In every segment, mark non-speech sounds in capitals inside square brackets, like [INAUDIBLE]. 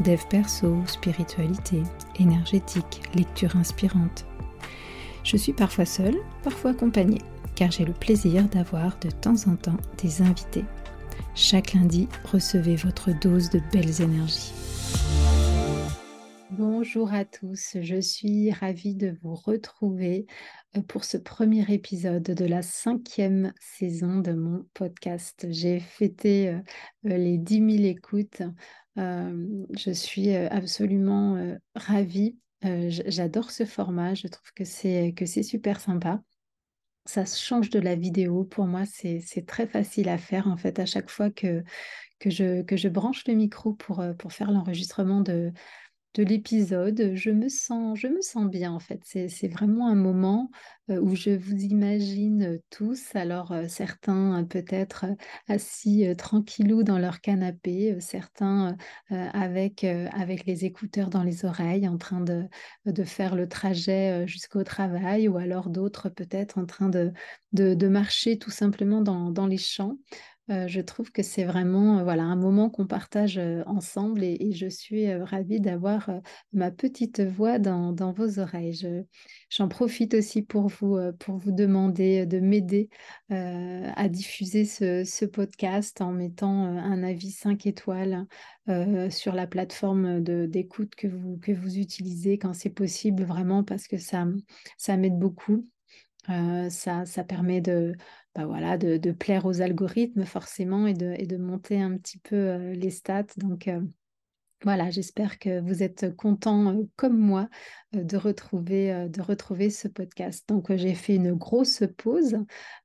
dev perso, spiritualité, énergétique, lecture inspirante. Je suis parfois seule, parfois accompagnée, car j'ai le plaisir d'avoir de temps en temps des invités. Chaque lundi, recevez votre dose de belles énergies. Bonjour à tous, je suis ravie de vous retrouver euh, pour ce premier épisode de la cinquième saison de mon podcast. J'ai fêté euh, les 10 000 écoutes je suis absolument ravie. J'adore ce format. Je trouve que c'est que c'est super sympa. Ça change de la vidéo. Pour moi, c'est très facile à faire. En fait, à chaque fois que, que, je, que je branche le micro pour, pour faire l'enregistrement de, de l'épisode, je me sens, je me sens bien en fait. C'est vraiment un moment euh, où je vous imagine tous. Alors euh, certains euh, peut-être assis tranquillou dans leur canapé, certains avec avec les écouteurs dans les oreilles, en train de, faire le trajet jusqu'au travail, ou alors d'autres peut-être en train de, marcher tout simplement dans les champs. Euh, je trouve que c'est vraiment voilà, un moment qu'on partage ensemble et, je suis ravie d'avoir ma petite voix dans, vos oreilles. j'en profite aussi pour vous, demander de m'aider à diffuser ce, podcast en mettant un avis 5 étoiles sur la plateforme d'écoute que vous, utilisez quand c'est possible, vraiment parce que ça m'aide beaucoup. Ça, ça permet de, bah de, plaire aux algorithmes forcément et de, et de monter un petit peu les stats. Donc voilà, j'espère que vous êtes contents comme moi de, retrouver, de retrouver ce podcast. Donc j'ai fait une grosse pause.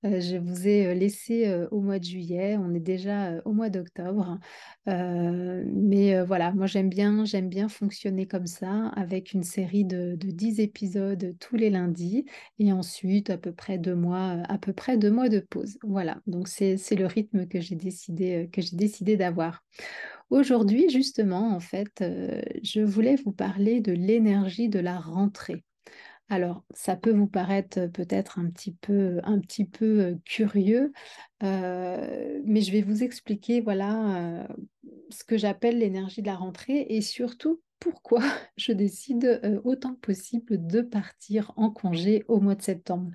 je vous ai laissé au mois de juillet. On est déjà au mois d'octobre. mais voilà, moi j'aime bien, j'aime bien fonctionner comme ça, avec une série de, de 10 épisodes tous les lundis et ensuite à peu près deux mois, à peu près deux mois de pause. Voilà, donc c'est le rythme que j'ai décidé, que j'ai décidé d'avoir. Aujourd'hui, justement, en fait, euh, je voulais vous parler de l'énergie de la rentrée. Alors, ça peut vous paraître euh, peut-être un petit peu, euh, curieux, mais je vais vous expliquer, voilà, ce que j'appelle l'énergie de la rentrée et surtout pourquoi [LAUGHS] je décide autant que possible de partir en congé au mois de septembre.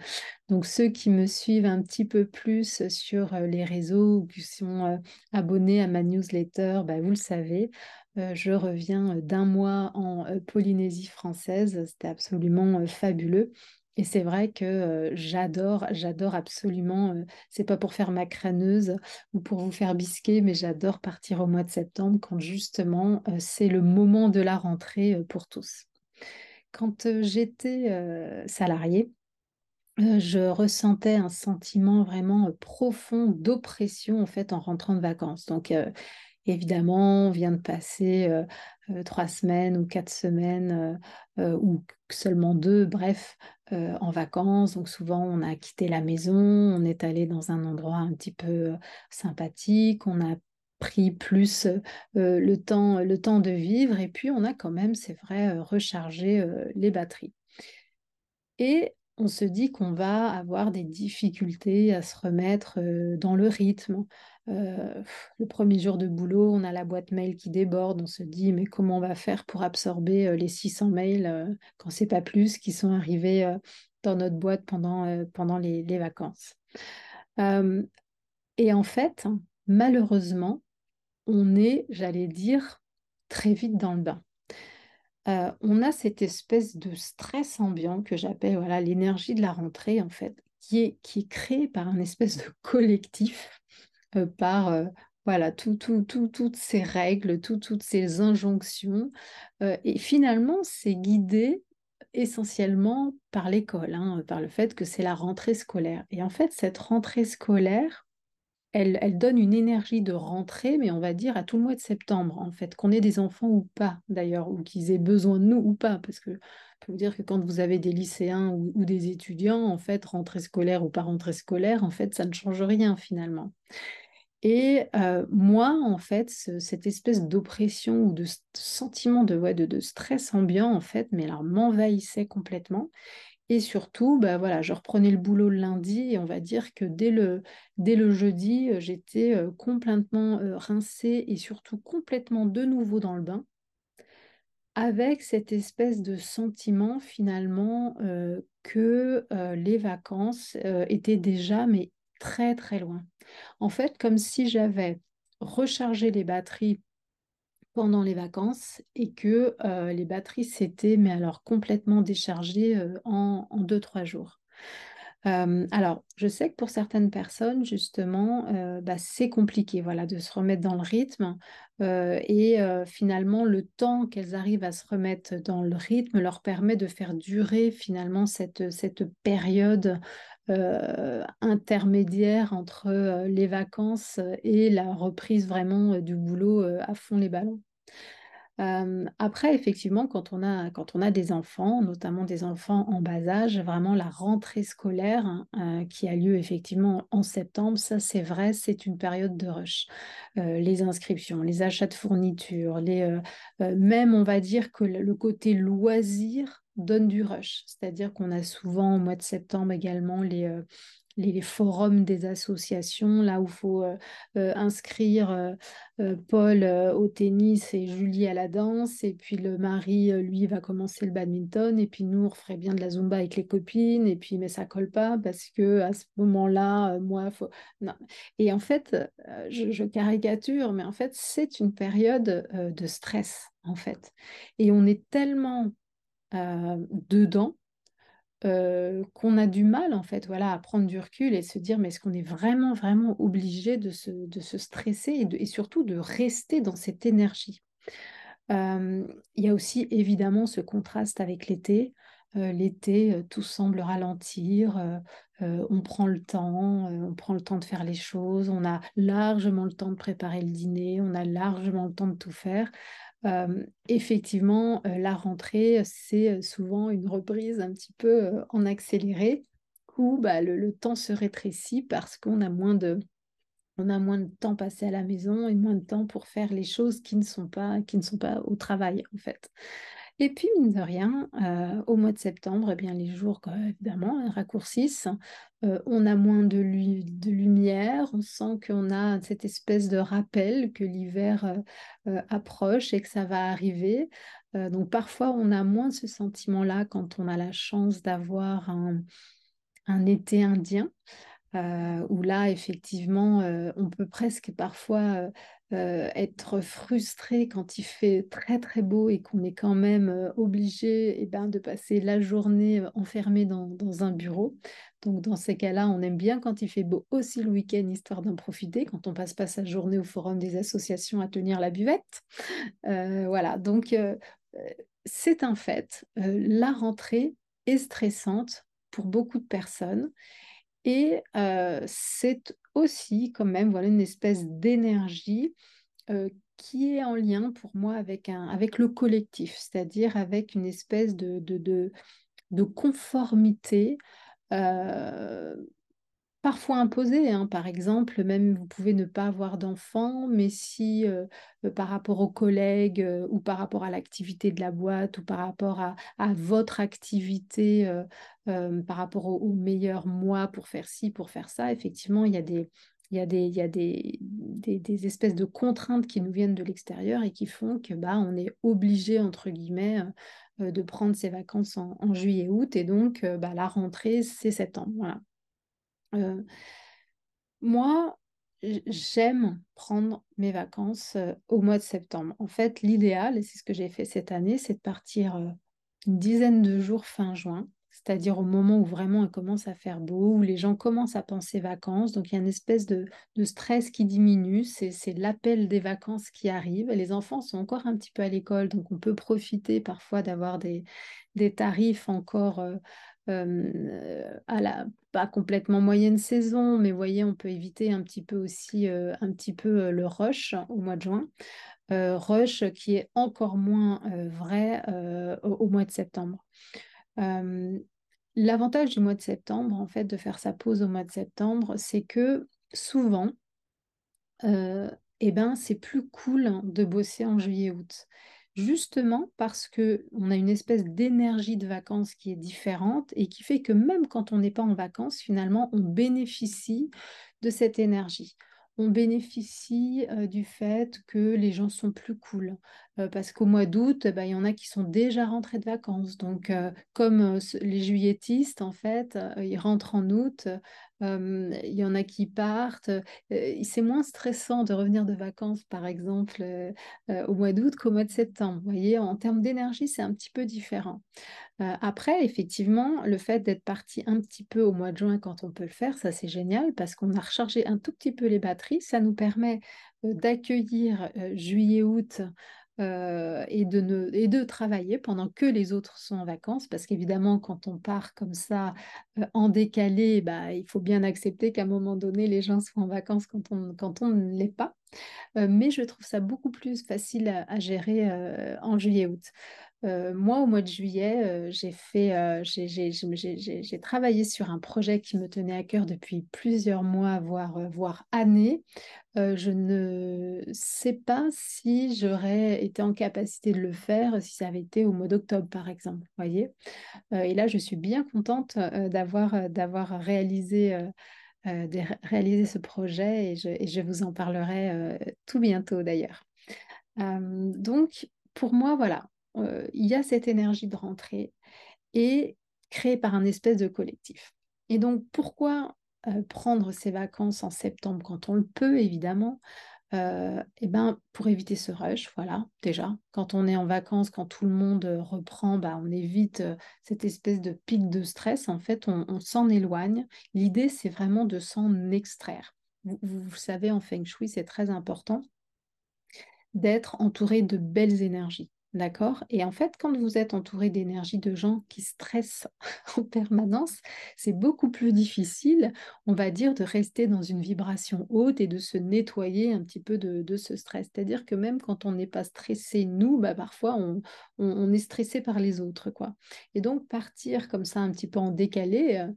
Donc ceux qui me suivent un petit peu plus sur les réseaux ou qui sont abonnés à ma newsletter, bah, vous le savez, je reviens d'un mois en Polynésie française. C'était absolument fabuleux. Et c'est vrai que j'adore, j'adore absolument, c'est pas pour faire ma crâneuse ou pour vous faire bisquer, mais j'adore partir au mois de septembre quand justement c'est le moment de la rentrée pour tous. Quand j'étais salariée, je ressentais un sentiment vraiment profond d'oppression en fait en rentrant de vacances. Donc évidemment, on vient de passer trois semaines ou quatre semaines ou seulement deux, bref, en vacances. Donc souvent, on a quitté la maison, on est allé dans un endroit un petit peu sympathique, on a pris plus le, temps, le temps de vivre et puis on a quand même, c'est vrai, rechargé les batteries. Et on se dit qu'on va avoir des difficultés à se remettre dans le rythme. le premier jour de boulot, on a la boîte mail qui déborde, on se dit mais comment on va faire pour absorber les 600 mails quand c'est pas plus qui sont arrivés dans notre boîte pendant, pendant les, les vacances. et en fait, malheureusement, on est, j'allais dire, très vite dans le bain. Euh, on a cette espèce de stress ambiant que j'appelle voilà l'énergie de la rentrée en fait, qui est, qui est créée par un espèce de [LAUGHS] collectif, euh, par euh, voilà tout, tout, toutes ces règles, toutes ces injonctions, et finalement c'est guidé essentiellement par l'école, hein, par le fait que c'est la rentrée scolaire. Et en fait cette rentrée scolaire, elle, donne une énergie de rentrée, mais on va dire à tout le mois de septembre, en fait, qu'on ait des enfants ou pas, d'ailleurs, ou qu'ils aient besoin de nous ou pas, parce que je peux vous dire que quand vous avez des lycéens ou, des étudiants, en fait, rentrée scolaire ou pas rentrée scolaire, en fait, ça ne change rien finalement. Et euh, moi, en fait, cette espèce d'oppression ou de sentiment de, de, stress ambiant, en fait, mais alors m'envahissait complètement. Et surtout, bah voilà, je reprenais le boulot le lundi et on va dire que dès le, dès le jeudi, euh, j'étais euh, complètement euh, rincée et surtout complètement de nouveau dans le bain, avec cette espèce de sentiment finalement que les vacances étaient déjà mais très très loin. En fait, comme si j'avais rechargé les batteries pendant les vacances et que euh, les batteries s'étaient mais alors complètement déchargées euh, en, en deux trois jours. Euh, alors, je sais que pour certaines personnes, justement, bah, c'est compliqué voilà, de se remettre dans le rythme. et finalement, le temps qu'elles arrivent à se remettre dans le rythme leur permet de faire durer finalement cette, cette période intermédiaire entre les vacances et la reprise vraiment du boulot à fond les ballons après, effectivement, quand on a, quand on a des enfants, notamment des enfants en bas âge, vraiment la rentrée scolaire hein, qui a lieu effectivement en septembre, ça c'est vrai, c'est une période de rush. les inscriptions, les achats de fournitures, les, même on va dire que le côté loisir donne du rush. C'est-à-dire qu'on a souvent au mois de septembre également les, les, forums des associations, là où il faut euh, euh, inscrire euh, Paul au tennis et Julie à la danse, et puis le mari, lui, va commencer le badminton, et puis nous, on ferait bien de la zumba avec les copines, et puis mais ça colle pas parce que à ce moment-là, moi, faut... Non. Et en fait, je, je, caricature, mais en fait, c'est une période de stress, en fait. Et on est tellement dedans qu'on a du mal en fait voilà à prendre du recul et se dire mais est-ce qu'on est vraiment vraiment obligé de se, de se stresser et, surtout de rester dans cette énergie? Il y a aussi évidemment ce contraste avec l'été. L'été tout semble ralentir on prend le temps on prend le temps de faire les choses on a largement le temps de préparer le dîner on a largement le temps de tout faire effectivement, la rentrée, c'est souvent une reprise un petit peu en accéléré où bah, le, temps se rétrécit parce qu'on a moins de on a moins de temps passé à la maison et moins de temps pour faire les choses qui ne sont pas qui ne sont pas au travail en fait. Et puis, mine de rien, euh, au mois de septembre, eh bien, les jours, évidemment, raccourcissent. Euh, on a moins de, lumière, on sent qu'on a cette espèce de rappel que l'hiver euh, approche et que ça va arriver. donc, parfois, on a moins ce sentiment-là quand on a la chance d'avoir un été indien. où là, effectivement, on peut presque parfois euh, être frustré quand il fait très très beau et qu'on est quand même euh, obligé eh ben, de passer la journée euh, enfermé dans, un bureau. Donc dans ces cas-là, on aime bien quand il fait beau aussi le week-end, histoire d'en profiter, quand on passe pas sa journée au forum des associations à tenir la buvette. voilà, donc c'est un fait. la rentrée est stressante pour beaucoup de personnes. Et c'est aussi quand même voilà, une espèce d'énergie qui est en lien pour moi avec, un, avec le collectif, c'est-à-dire avec une espèce de, de, conformité parfois imposé. Hein. Par exemple, même vous pouvez ne pas avoir d'enfants, mais si par rapport aux collègues ou par rapport à l'activité de la boîte ou par rapport à, votre activité, par rapport au, meilleur mois pour faire ci, pour faire ça, effectivement, il y a des, espèces de contraintes qui nous viennent de l'extérieur et qui font que bah, on est obligé, entre guillemets, de prendre ses vacances en, en juillet-août. Et donc, bah, la rentrée, c'est septembre. Voilà. Euh, moi, j'aime prendre mes vacances euh, au mois de septembre. En fait, l'idéal, et c'est ce que j'ai fait cette année, c'est de partir euh, une dizaine de jours fin juin, c'est-à-dire au moment où vraiment il commence à faire beau, où les gens commencent à penser vacances. Donc il y a une espèce de, stress qui diminue, c'est l'appel des vacances qui arrive. Les enfants sont encore un petit peu à l'école, donc on peut profiter parfois d'avoir des tarifs encore à la pas complètement moyenne saison, mais voyez, on peut éviter un petit peu aussi un petit peu le rush au mois de juin. rush qui est encore moins vrai au, mois de septembre. L'avantage du mois de septembre, en fait, de faire sa pause au mois de septembre, c'est que souvent, eh ben, c'est plus cool de bosser en juillet-août justement parce que on a une espèce d'énergie de vacances qui est différente et qui fait que même quand on n'est pas en vacances, finalement, on bénéficie de cette énergie on bénéficie du fait que les gens sont plus cool. parce qu'au mois d'août, bah, il y en a qui sont déjà rentrés de vacances. Donc, comme les juilletistes, en fait, ils rentrent en août, il y en a qui partent. c'est moins stressant de revenir de vacances, par exemple, au mois d'août qu'au mois de septembre. Vous voyez, en termes d'énergie, c'est un petit peu différent. Après, effectivement, le fait d'être parti un petit peu au mois de juin quand on peut le faire, ça c'est génial parce qu'on a rechargé un tout petit peu les batteries. Ça nous permet d'accueillir euh, et, de travailler pendant que les autres sont en vacances. Parce qu'évidemment, quand on part comme ça en décalé, bah, il faut bien accepter qu'à un moment donné, les gens soient en vacances quand on, quand on ne l'est pas. mais je trouve ça beaucoup plus facile à gérer en juillet-août. Moi, au mois de juillet, j'ai travaillé sur un projet qui me tenait à cœur depuis plusieurs mois, voire, années. je ne sais pas si j'aurais été en capacité de le faire si ça avait été au mois d'octobre, par exemple. Voyez? Et là, je suis bien contente d'avoir réalisé, ce projet et je, et je vous en parlerai tout bientôt d'ailleurs. donc, pour moi, voilà, euh, il y a cette énergie de rentrée et créée par un espèce de collectif. Et donc, pourquoi euh, prendre ces vacances en septembre quand on le peut, évidemment? Euh, eh ben, pour éviter ce rush, voilà, déjà. Quand on est en vacances, quand tout le monde reprend, bah, on évite cette espèce de pic de stress. En fait, on, s'en éloigne. L'idée, c'est vraiment de s'en extraire. Vous, vous, savez, en Feng Shui, c'est très important d'être entouré de belles énergies. D'accord? Et en fait, quand vous êtes entouré d'énergie de gens qui stressent [LAUGHS] en permanence, c'est beaucoup plus difficile, on va dire, de rester dans une vibration haute et de se nettoyer un petit peu de, ce stress. C'est-à-dire que même quand on n'est pas stressé, nous, bah, parfois, on, on, est stressé par les autres. quoi. Et donc, partir comme ça un petit peu en décalé, euh,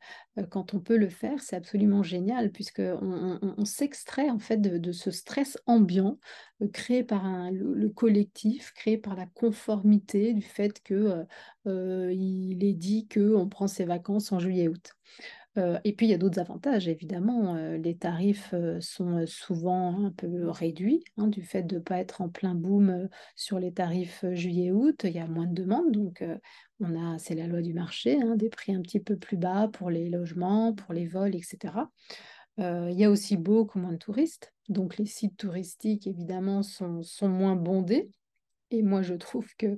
quand on peut le faire, c'est absolument génial, puisqu'on on, s'extrait en fait de, ce stress ambiant euh, créé par le, collectif, créé par la conformité du fait que il est dit qu'on prend ses vacances en juillet-août. Euh, et puis, il y a d'autres avantages, évidemment. Euh, les tarifs euh, sont souvent un peu réduits hein, du fait de ne pas être en plein boom sur les tarifs juillet-août. Il y a moins de demandes, donc on a, c'est la loi du marché, hein, des prix un petit peu plus bas pour les logements, pour les vols, etc. il y a aussi beaucoup moins de touristes, donc les sites touristiques, évidemment, sont, sont moins bondés. Et moi, je trouve que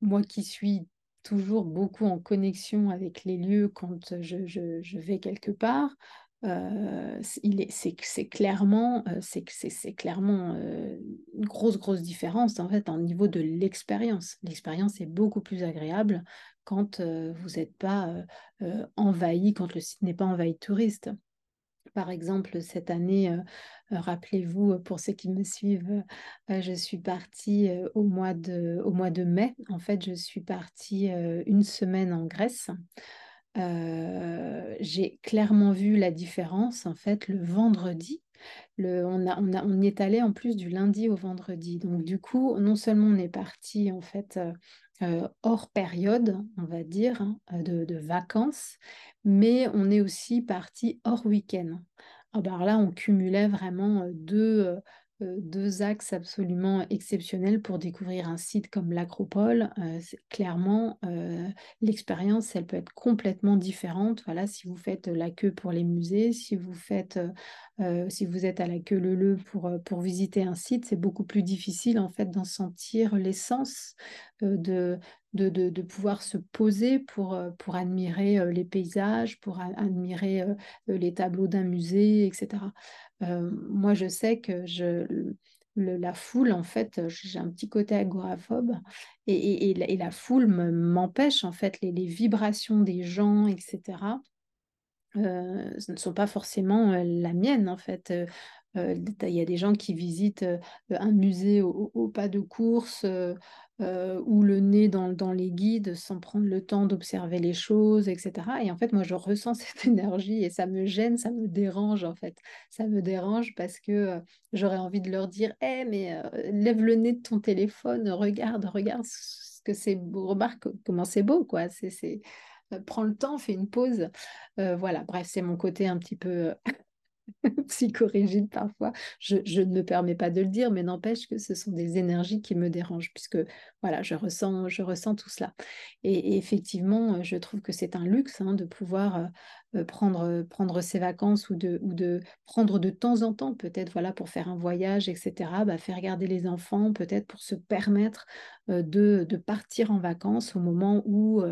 moi qui suis toujours beaucoup en connexion avec les lieux quand je, vais quelque part. C'est clairement, c'est clairement une grosse, grosse différence en fait au niveau de l'expérience. L'expérience est beaucoup plus agréable quand vous n'êtes pas envahi, quand le site n'est pas envahi de touristes. Par exemple, cette année, rappelez-vous, pour ceux qui me suivent, je suis partie au mois de mai. En fait, je suis partie une semaine en Grèce. J'ai clairement vu la différence, en fait, le vendredi. Le, on, a, on, a, on est allé en plus du lundi au vendredi. Donc, du coup, non seulement on est parti, en fait, hors période, on va dire, hein, de, vacances, mais on est aussi parti hors week-end. Alors ah bah, là, on cumulait vraiment deux, deux axes absolument exceptionnels pour découvrir un site comme l'Acropole. clairement, l'expérience, elle peut être complètement différente. Voilà, si vous faites la queue pour les musées, si vous faites, si vous êtes à la queue leu pour, pour visiter un site, c'est beaucoup plus difficile en fait d'en sentir l'essence, de, de, pouvoir se poser pour, pour admirer les paysages, pour admirer les tableaux d'un musée, etc. Euh, moi, je sais que je, la foule, en fait, j'ai un petit côté agoraphobe et, et, la foule m'empêche, en fait, les, vibrations des gens, etc. ce ne sont pas forcément la mienne, en fait. Il y a des gens qui visitent un musée au, pas de course ou le nez dans, les guides sans prendre le temps d'observer les choses, etc. Et en fait, moi, je ressens [LAUGHS] cette énergie et ça me gêne, ça me dérange, en fait. Ça me dérange parce que j'aurais envie de leur dire Eh, mais lève le nez de ton téléphone, regarde, regarde ce que c'est remarque comment c'est beau, quoi. C'est. Prends le temps, fais une pause. voilà, bref, c'est mon côté un petit peu [LAUGHS] psychorigide parfois. Je, ne me permets pas de le dire, mais n'empêche que ce sont des énergies qui me dérangent, puisque voilà, je ressens, je ressens tout cela. Et, effectivement, je trouve que c'est un luxe hein, de pouvoir euh, euh, prendre, prendre ses vacances ou de, ou de prendre de temps en temps, peut-être voilà, pour faire un voyage, etc., bah, faire garder les enfants, peut-être pour se permettre euh, de, de, partir en vacances au moment où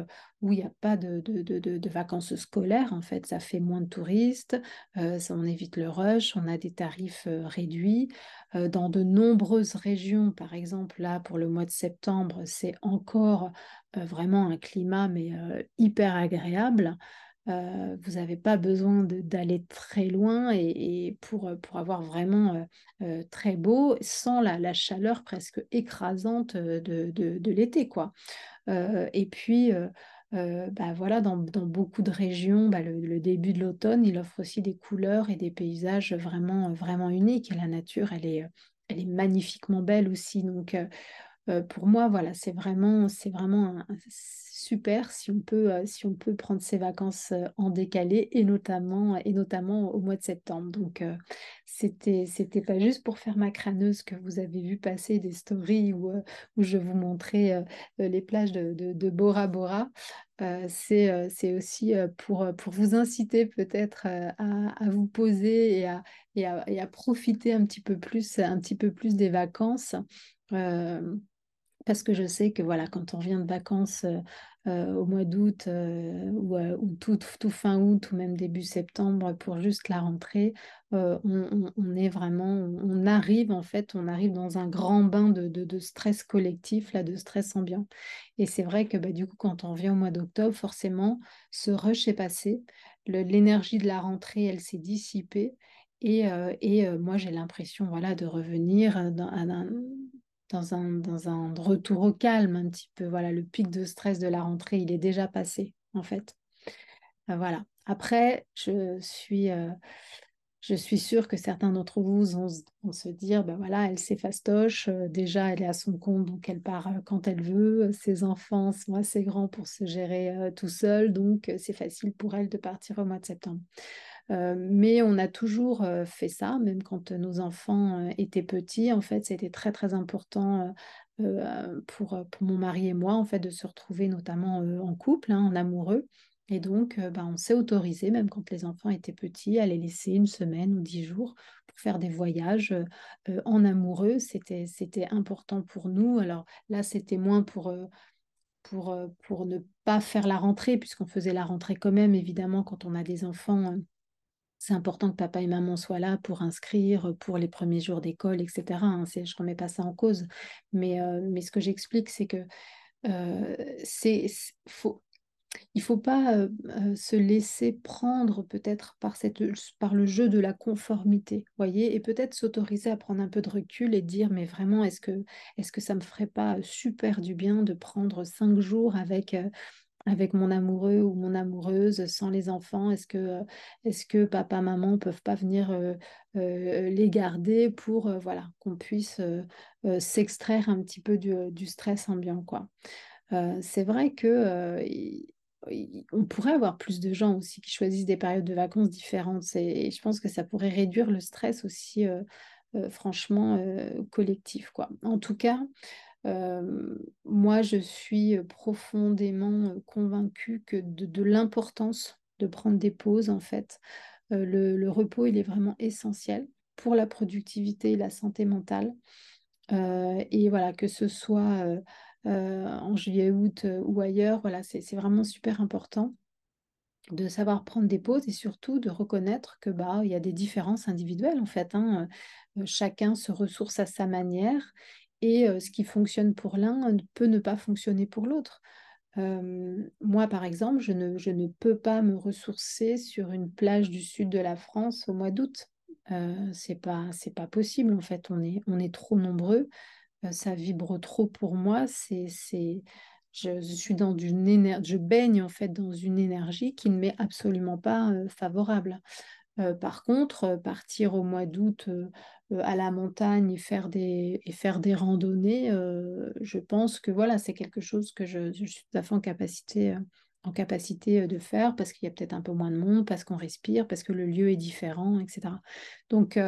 il n'y a pas de, de, de, vacances scolaires. En fait, ça fait moins de touristes, on évite le rush, on a des tarifs réduits. dans de nombreuses régions, par exemple, là, pour le mois de septembre, c'est encore vraiment un climat, mais hyper agréable. Euh, vous n'avez pas besoin d'aller très loin et, pour, pour, avoir vraiment euh, euh, très beau sans la, chaleur presque écrasante de, de, l'été. quoi. et puis, bah voilà, dans, dans, beaucoup de régions, bah le, le, début de l'automne, il offre aussi des couleurs et des paysages vraiment, vraiment uniques. Et la nature, elle est, elle est magnifiquement belle aussi. Donc, pour moi, voilà, c'est vraiment, c'est vraiment un, super si on peut, euh, si on peut prendre ses vacances euh, en décalé et notamment, et notamment au mois de septembre. Donc, euh, c'était, c'était pas juste pour faire ma crâneuse que vous avez vu passer des stories où, où je vous montrais les plages de, Bora Bora. c'est, c'est aussi pour, pour vous inciter peut-être à, vous poser et à, et à, à, profiter un petit peu plus, un petit peu plus des vacances parce que je sais que voilà, quand on vient de vacances euh, au mois d'août euh, euh, ou, tout, fin août ou même début septembre pour juste la rentrée, on, est vraiment, on arrive en fait, on arrive dans un grand bain de, stress collectif, là, de stress ambiant. Et c'est vrai que bah, du coup, quand on vient au mois d'octobre, forcément, ce rush est passé, l'énergie de la rentrée, elle s'est dissipée. Et, moi, j'ai l'impression voilà, de revenir dans, un dans un, retour au calme un petit peu. Voilà, le pic de stress de la rentrée, il est déjà passé, en fait. Euh, voilà. Après, je suis, euh, je suis sûre que certains d'entre vous vont, se dire, ben voilà, elle s'effastoche, euh, déjà elle est à son compte, donc elle part quand elle veut, ses enfants sont assez grands pour se gérer tout seul, donc c'est facile pour elle de partir au mois de septembre. Euh, mais on a toujours fait ça, même quand nos enfants étaient petits. En fait, c'était très très important pour, pour mon mari et moi, en fait, de se retrouver notamment en couple, hein, en amoureux. Et donc, bah, on s'est autorisé, même quand les enfants étaient petits, à les laisser une semaine ou dix jours pour faire des voyages en amoureux. C'était, c'était important pour nous. Alors là, c'était moins pour, pour, pour ne pas faire la rentrée, puisqu'on faisait la rentrée quand même, évidemment, quand on a des enfants c'est important que papa et maman soient là pour inscrire, pour les premiers jours d'école, etc. Hein, je ne remets pas ça en cause. Mais, ce que j'explique, c'est que c'est, faut, il ne faut pas se laisser prendre peut-être par, par le jeu de la conformité, voyez, et peut-être s'autoriser à prendre un peu de recul et dire, mais vraiment, est-ce que, est-ce que ça me ferait pas super du bien de prendre cinq jours avec avec mon amoureux ou mon amoureuse sans les enfants Est-ce que, est que papa, maman peuvent pas venir euh, euh, les garder pour voilà, qu'on puisse s'extraire un petit peu du, stress ambiant quoi? c'est vrai que on pourrait avoir plus de gens aussi qui choisissent des périodes de vacances différentes et je pense que ça pourrait réduire le stress aussi franchement collectif quoi. En tout cas, moi, je suis profondément convaincue que de, l'importance de prendre des pauses, en fait. Le, repos, il est vraiment essentiel pour la productivité et la santé mentale. et voilà, que ce soit en juillet, août ou ailleurs, voilà, c'est vraiment super important. de savoir prendre des pauses et surtout de reconnaître que bah il y a des différences individuelles en fait. Hein. Chacun se ressource à sa manière et ce qui fonctionne pour l'un peut ne pas fonctionner pour l'autre. Moi, par exemple, je ne, je ne, peux pas me ressourcer sur une plage du sud de la France au mois d'août. Euh, c'est pas, pas possible en fait. On est, on est trop nombreux. ça vibre trop pour moi. C'est, c'est, je, suis dans une énergie, je baigne en fait dans une énergie qui ne m'est absolument pas favorable. Euh, par contre, euh, partir au mois d'août à la montagne et faire des, et faire des randonnées, je pense que voilà, c'est quelque chose que je, je, suis tout à fait en capacité, en capacité de faire parce qu'il y a peut-être un peu moins de monde, parce qu'on respire, parce que le lieu est différent, etc. Donc,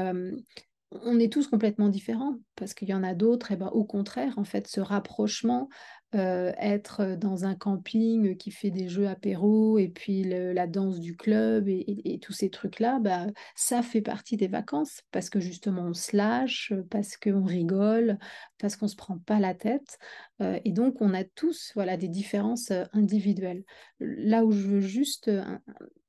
on est tous complètement différents parce qu'il y en a d'autres, et ben, au contraire, en fait, ce rapprochement, euh, être dans un camping qui fait des jeux apéro et puis la danse du club et, tous ces trucs-là, bah, ça fait partie des vacances parce que justement on se lâche, parce qu'on rigole, parce qu'on se prend pas la tête. Euh, et donc on a tous voilà, des différences euh, individuelles. Là où je veux juste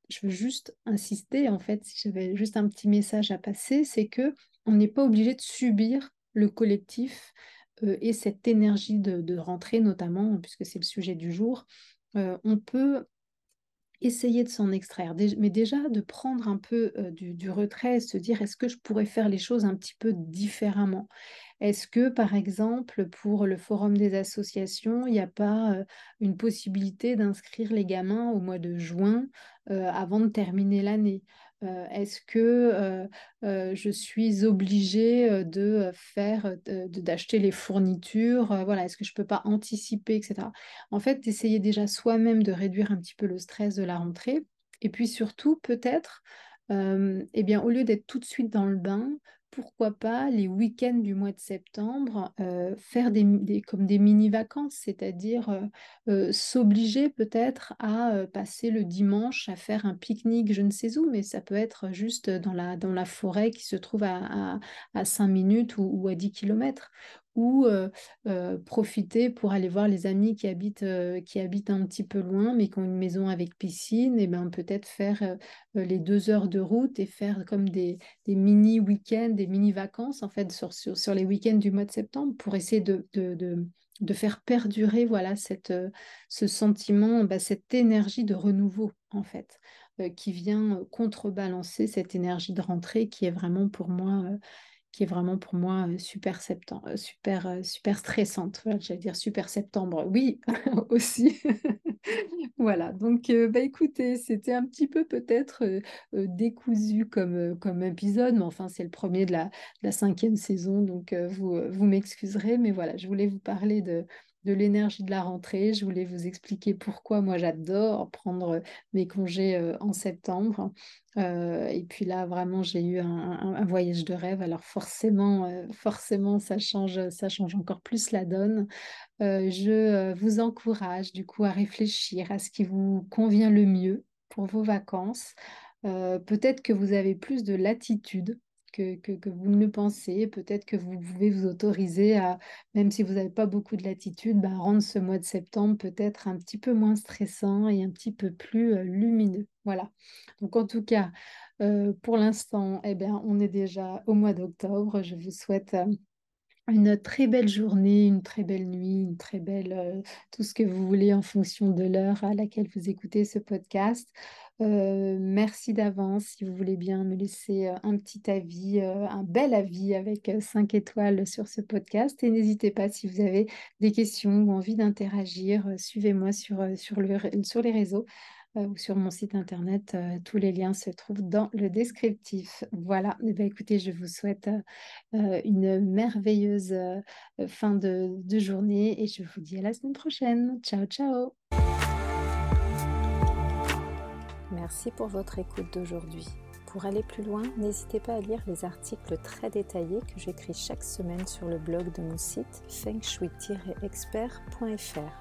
je veux juste insister, en fait, si j'avais juste un petit message à passer, c'est que on n'est pas obligé de subir le collectif et cette énergie de, rentrée notamment, puisque c'est le sujet du jour. Euh, on peut essayer de s'en extraire, mais déjà de prendre un peu euh, du, retrait et se dire est-ce que je pourrais faire les choses un petit peu différemment? Est-ce que, par exemple, pour le forum des associations, il n'y a pas euh, une possibilité d'inscrire les gamins au mois de juin euh, avant de terminer l'année? Euh, Est-ce que je suis obligée de faire, d'acheter les fournitures Voilà, est-ce que je ne peux pas anticiper, etc. En fait, d'essayer déjà soi-même de réduire un petit peu le stress de la rentrée. Et puis surtout, peut-être, eh au lieu d'être tout de suite dans le bain, pourquoi pas les week-ends du mois de septembre euh, faire des, comme des mini-vacances, c'est-à-dire euh, euh, s'obliger peut-être à passer le dimanche à faire un pique-nique, je ne sais où, mais ça peut être juste dans la, forêt qui se trouve à, à, 5 minutes ou, ou à 10 kilomètres, ou profiter pour aller voir les amis qui habitent, qui habitent un petit peu loin, mais qui ont une maison avec piscine, et ben peut-être faire les deux heures de route et faire comme des, mini week-ends, des mini vacances en fait sur, sur, sur, les week-ends du mois de septembre pour essayer de, de, de, de faire perdurer voilà cette, ce sentiment, bah, cette énergie de renouveau en fait, qui vient contrebalancer cette énergie de rentrée qui est vraiment pour moi qui est vraiment pour moi super septembre, super, super stressante. J'allais dire super septembre, oui, [LAUGHS] aussi. [LAUGHS] voilà, donc bah, écoutez, c'était un petit peu peut-être décousu comme, comme épisode, mais enfin c'est le premier de la, de la cinquième saison, donc vous, vous m'excuserez, mais voilà, je voulais vous parler de, de l'énergie de la rentrée. Je voulais vous expliquer pourquoi moi j'adore prendre mes congés euh, en septembre. Euh, et puis là, vraiment, j'ai eu un, voyage de rêve. Alors forcément, euh, forcément, ça change, ça change encore plus la donne. je vous encourage du coup à réfléchir à ce qui vous convient le mieux pour vos vacances. Peut-être que vous avez plus de latitude que, vous ne pensez. Peut-être que vous pouvez vous autoriser à, même si vous n'avez pas beaucoup de latitude, bah, rendre ce mois de septembre peut-être un petit peu moins stressant et un petit peu plus euh, lumineux. Voilà. Donc en tout cas, euh, pour l'instant, eh bien, on est déjà au mois d'octobre. Je vous souhaite... Euh, une très belle journée, une très belle nuit, une très belle, tout ce que vous voulez en fonction de l'heure à laquelle vous écoutez ce podcast. Euh, merci d'avance si vous voulez bien me laisser euh, un petit avis, euh, un bel avis avec 5 étoiles sur ce podcast. Et n'hésitez pas si vous avez des questions ou envie d'interagir, suivez-moi sur les réseaux ou sur mon site internet. tous les liens se trouvent dans le descriptif. Voilà, eh bien, écoutez, je vous souhaite une merveilleuse fin de, de journée et je vous dis à la semaine prochaine. Ciao, ciao Merci pour votre écoute d'aujourd'hui. Pour aller plus loin, n'hésitez pas à lire les articles très détaillés que j'écris chaque semaine sur le blog de mon site fengshui-expert.fr.